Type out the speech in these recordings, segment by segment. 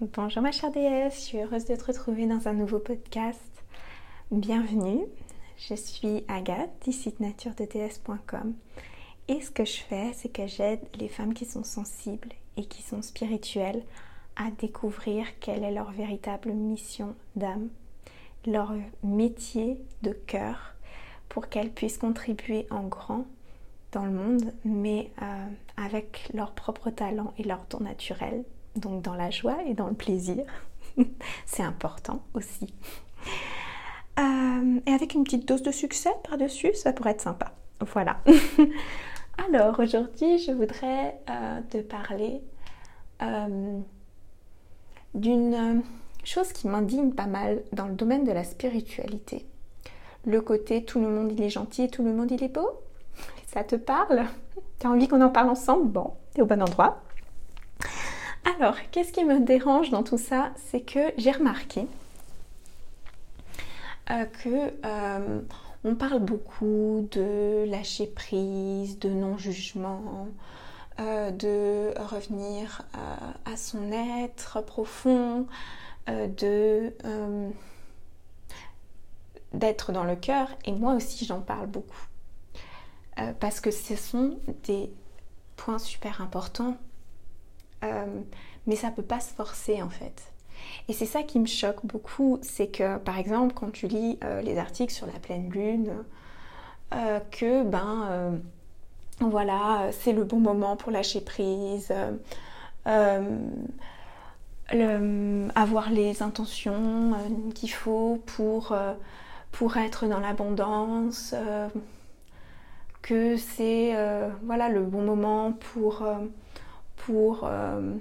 Bonjour ma chère déesse, je suis heureuse de te retrouver dans un nouveau podcast. Bienvenue, je suis Agathe d'ici naturedets.com et ce que je fais, c'est que j'aide les femmes qui sont sensibles et qui sont spirituelles à découvrir quelle est leur véritable mission d'âme, leur métier de cœur pour qu'elles puissent contribuer en grand dans le monde, mais euh, avec leur propre talent et leur don naturel donc dans la joie et dans le plaisir. C'est important aussi. Euh, et avec une petite dose de succès par-dessus, ça pourrait être sympa. Voilà. Alors aujourd'hui, je voudrais euh, te parler euh, d'une chose qui m'indigne pas mal dans le domaine de la spiritualité. Le côté tout le monde il est gentil et tout le monde il est beau. Ça te parle? T'as envie qu'on en parle ensemble? Bon, t'es au bon endroit. Alors, qu'est-ce qui me dérange dans tout ça? C'est que j'ai remarqué euh, que euh, on parle beaucoup de lâcher prise, de non-jugement, euh, de revenir à son être profond, de d'être dans le cœur. Et moi aussi, j'en parle beaucoup. Parce que ce sont des points super importants euh, mais ça peut pas se forcer en fait. Et c'est ça qui me choque beaucoup, c'est que par exemple quand tu lis euh, les articles sur la pleine lune, euh, que ben voilà, c'est le bon moment pour lâcher prise, avoir les intentions qu'il faut pour, pour être dans l'abondance, que c'est voilà le bon moment pour pour euh,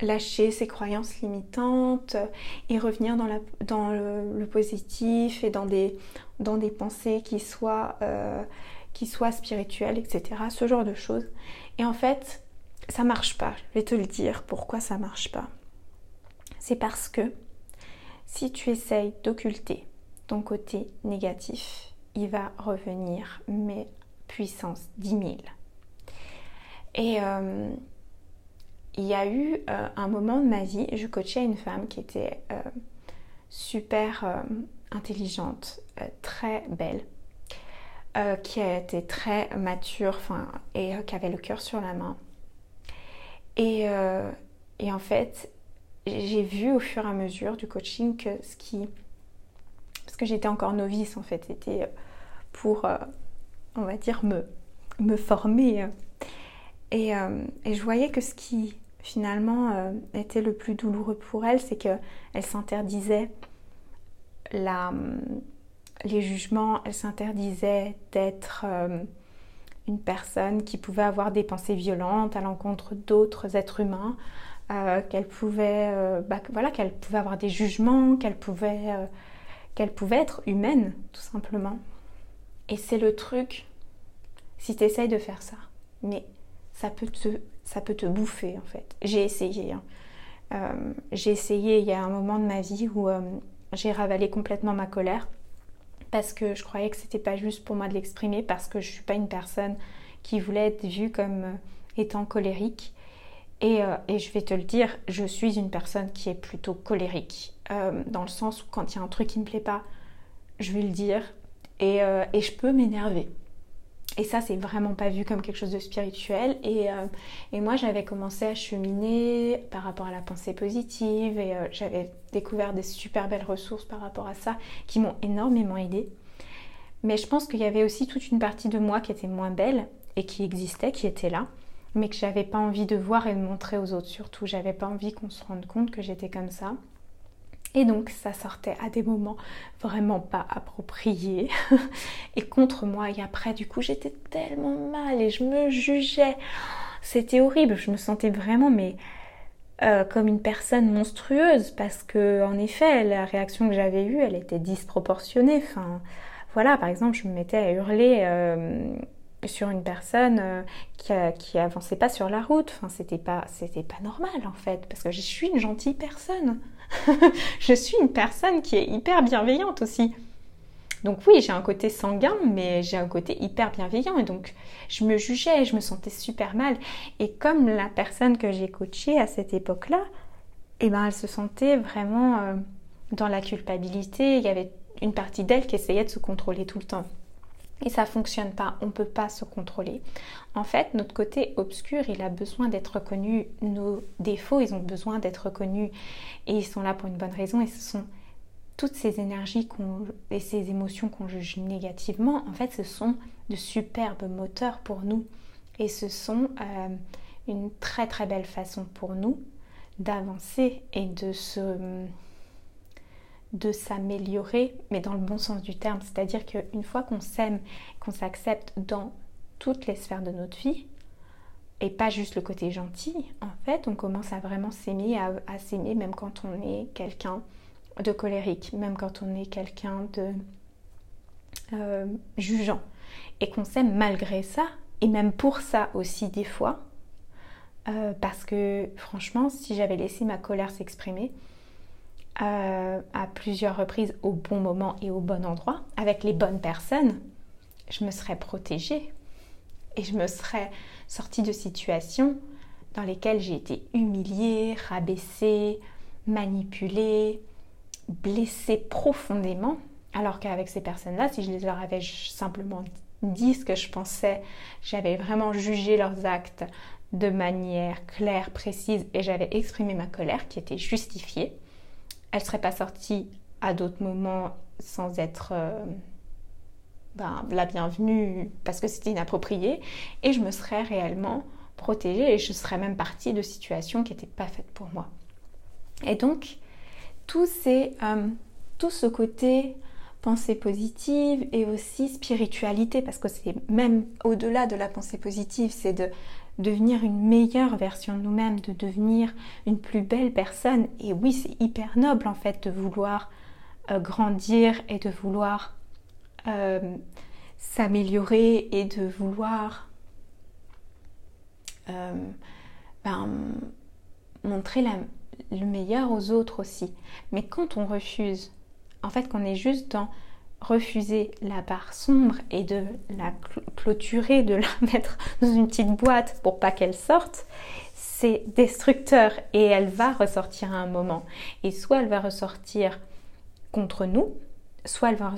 lâcher ses croyances limitantes et revenir dans, la, dans le, positif et dans des, dans des pensées qui soient, euh, qui soient spirituelles, etc. Ce genre de choses. Et en fait, ça marche pas. Je vais te le dire pourquoi ça marche pas. C'est parce que si tu essayes d'occulter ton côté négatif, il va revenir, mais puissance 10 000. Et euh, il y a eu euh, un moment de ma vie, je coachais une femme qui était euh, super euh, intelligente, très belle, qui était très mature et qui avait le cœur sur la main. Et, et en fait, j'ai vu au fur et à mesure du coaching que ce qui... Parce que j'étais encore novice en fait, c'était pour, on va dire, me, me former. Et, et je voyais que ce qui finalement euh, était le plus douloureux pour elle, c'est qu'elle s'interdisait la, les jugements, elle s'interdisait d'être euh, une personne qui pouvait avoir des pensées violentes à l'encontre d'autres êtres humains, euh, qu'elle pouvait, bah, qu'elle pouvait avoir des jugements, qu'elle pouvait, qu'elle pouvait être humaine, tout simplement. Et c'est le truc, si tu essayes de faire ça, mais ça peut te ça peut te bouffer en fait. J'ai essayé. Hein. Euh, j'ai essayé il y a un moment de ma vie où euh, j'ai ravalé complètement ma colère parce que je croyais que c'était pas juste pour moi de l'exprimer parce que je suis pas une personne qui voulait être vue comme euh, étant colérique. Et, et, je vais te le dire, je suis une personne qui est plutôt colérique dans le sens où quand il y a un truc qui me plaît pas, je vais le dire et, et je peux m'énerver. Et ça, c'est vraiment pas vu comme quelque chose de spirituel. Et, euh, et moi, j'avais commencé à cheminer par rapport à la pensée positive et euh, j'avais découvert des super belles ressources par rapport à ça qui m'ont énormément aidé. Mais je pense qu'il y avait aussi toute une partie de moi qui était moins belle et qui existait, qui était là, mais que j'avais pas envie de voir et de montrer aux autres. Surtout, j'avais pas envie qu'on se rende compte que j'étais comme ça. Et donc ça sortait à des moments vraiment pas appropriés et contre moi. Et après, du coup, j'étais tellement mal et je me jugeais. C'était horrible. Je me sentais vraiment, mais euh, comme une personne monstrueuse parce que, en effet, la réaction que j'avais eue, elle était disproportionnée. Enfin, voilà, par exemple, je me mettais à hurler. Euh, sur une personne euh, qui, qui, avançait pas sur la route. Enfin, c'était pas, c'était pas normal en fait, parce que je suis une gentille personne. je suis une personne qui est hyper bienveillante aussi. Donc oui, j'ai un côté sanguin, mais j'ai un côté hyper bienveillant. Et donc, je me jugeais, je me sentais super mal. Et comme la personne que j'ai coachée à cette époque-là, et ben elle se sentait vraiment euh, dans la culpabilité. Il y avait une partie d'elle qui essayait de se contrôler tout le temps. Et ça fonctionne pas, on peut pas se contrôler. En fait, notre côté obscur, il a besoin d'être reconnu. Nos défauts, ils ont besoin d'être reconnus. Et ils sont là pour une bonne raison. Et ce sont toutes ces énergies et ces émotions qu'on juge négativement. En fait, ce sont de superbes moteurs pour nous. Et ce sont euh, une très très belle façon pour nous d'avancer et de se de s'améliorer, mais dans le bon sens du terme. C'est-à-dire qu'une fois qu'on s'aime, qu'on s'accepte dans toutes les sphères de notre vie, et pas juste le côté gentil, en fait, on commence à vraiment s'aimer, à, s'aimer même quand on est quelqu'un de colérique, même quand on est quelqu'un de euh, jugeant, et qu'on s'aime malgré ça, et même pour ça aussi des fois, euh, parce que franchement, si j'avais laissé ma colère s'exprimer euh, à plusieurs reprises au bon moment et au bon endroit, avec les bonnes personnes, je me serais protégée et je me serais sortie de situations dans lesquelles j'ai été humiliée, rabaissée, manipulée, blessée profondément. Alors qu'avec ces personnes-là, si je leur avais simplement dit ce que je pensais, j'avais vraiment jugé leurs actes de manière claire, précise, et j'avais exprimé ma colère qui était justifiée, elle ne serait pas sortie à d'autres moments sans être euh, ben, la bienvenue parce que c'était inapproprié, et je me serais réellement protégée et je serais même partie de situations qui n'étaient pas faites pour moi. Et donc, tout, ces, euh, tout ce côté pensée positive et aussi spiritualité, parce que c'est même au-delà de la pensée positive, c'est de devenir une meilleure version de nous-mêmes, de devenir une plus belle personne. Et oui, c'est hyper noble en fait de vouloir euh, grandir et de vouloir euh, s'améliorer et de vouloir euh, ben, montrer le meilleur aux autres aussi. Mais quand on refuse en fait qu'on est juste dans refuser la part sombre et de la clôturer, de la mettre dans une petite boîte pour pas qu'elle sorte, c'est destructeur et elle va ressortir à un moment. Et soit elle va ressortir contre nous, soit elle va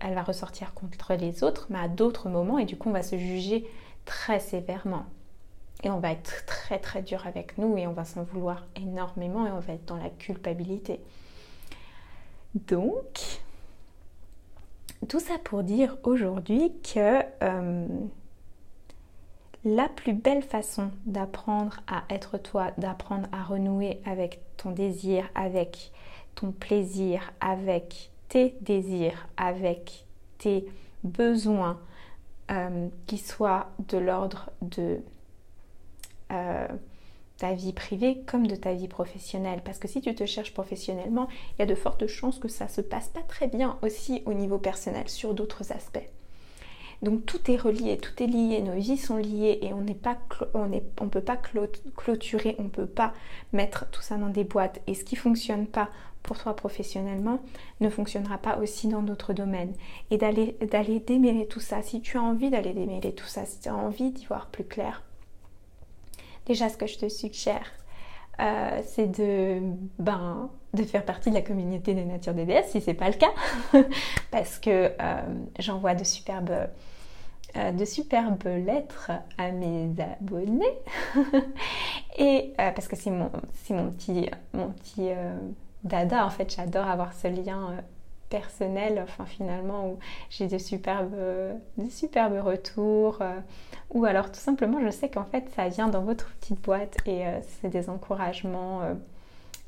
elle va ressortir contre les autres, mais à d'autres moments, et du coup on va se juger très sévèrement. Et on va être très très dur avec nous et on va s'en vouloir énormément et on va être dans la culpabilité. Donc, tout ça pour dire aujourd'hui que euh, la plus belle façon d'apprendre à être toi, d'apprendre à renouer avec ton désir, avec ton plaisir, avec tes désirs, avec tes besoins, euh, qui soient de l'ordre de euh, ta vie privée comme de ta vie professionnelle. Parce que si tu te cherches professionnellement, il y a de fortes chances que ça se passe pas très bien aussi au niveau personnel sur d'autres aspects. Donc tout est relié, tout est lié, nos vies sont liées et on n'est pas, on peut pas clôturer, on peut pas mettre tout ça dans des boîtes. Et ce qui fonctionne pas pour toi professionnellement ne fonctionnera pas aussi dans d'autres domaines. Et d'aller démêler tout ça. Si tu as envie d'aller démêler tout ça, si tu as envie d'y voir plus clair, Déjà, ce que je te suggère, euh, c'est de, ben, de faire partie de la communauté des natures des déesses, si ce n'est pas le cas, parce que euh, j'envoie de superbes, euh, de superbes lettres à mes abonnés, et parce que c'est mon, mon petit, dada, en fait, j'adore avoir ce lien personnel, enfin finalement, où j'ai de superbes, retours, ou alors tout simplement, je sais qu'en fait, ça vient dans votre petite boîte et euh, c'est des encouragements euh,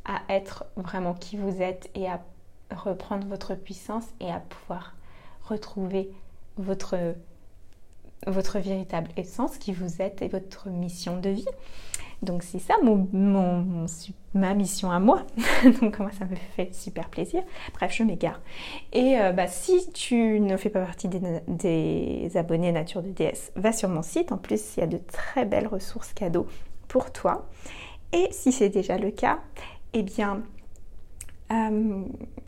à être vraiment qui vous êtes et à reprendre votre puissance et à pouvoir retrouver votre, votre véritable essence, qui vous êtes et votre mission de vie. Donc c'est ça mon, ma mission à moi. Donc moi ça me fait super plaisir. Bref, je m'égare. Et euh, bah, si tu ne fais pas partie des, abonnés Nature de DS, va sur mon site. En plus, il y a de très belles ressources cadeaux pour toi. Et si c'est déjà le cas, eh bien, euh,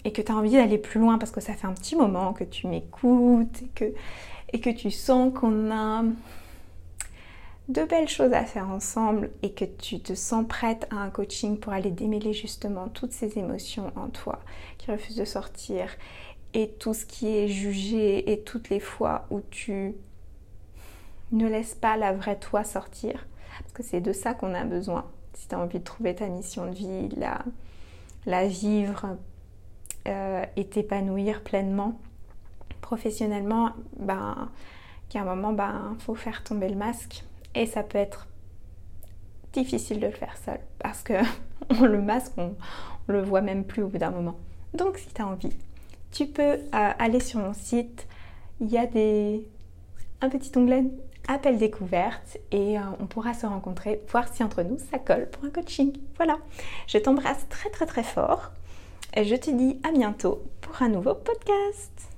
et que tu as envie d'aller plus loin parce que ça fait un petit moment que tu m'écoutes et que, et que tu sens qu'on a de belles choses à faire ensemble et que tu te sens prête à un coaching pour aller démêler justement toutes ces émotions en toi qui refusent de sortir et tout ce qui est jugé et toutes les fois où tu ne laisses pas la vraie toi sortir, parce que c'est de ça qu'on a besoin. Si tu as envie de trouver ta mission de vie, la, la vivre euh, et t'épanouir pleinement professionnellement, ben, qu'à un moment, ben, faut faire tomber le masque. Et ça peut être difficile de le faire seul parce que le masque, on, on le voit même plus au bout d'un moment. Donc, si tu as envie, tu peux euh, aller sur mon site. Il y a des, un petit onglet appel découverte et euh, on pourra se rencontrer, voir si entre nous ça colle pour un coaching. Voilà, je t'embrasse très très très fort et je te dis à bientôt pour un nouveau podcast.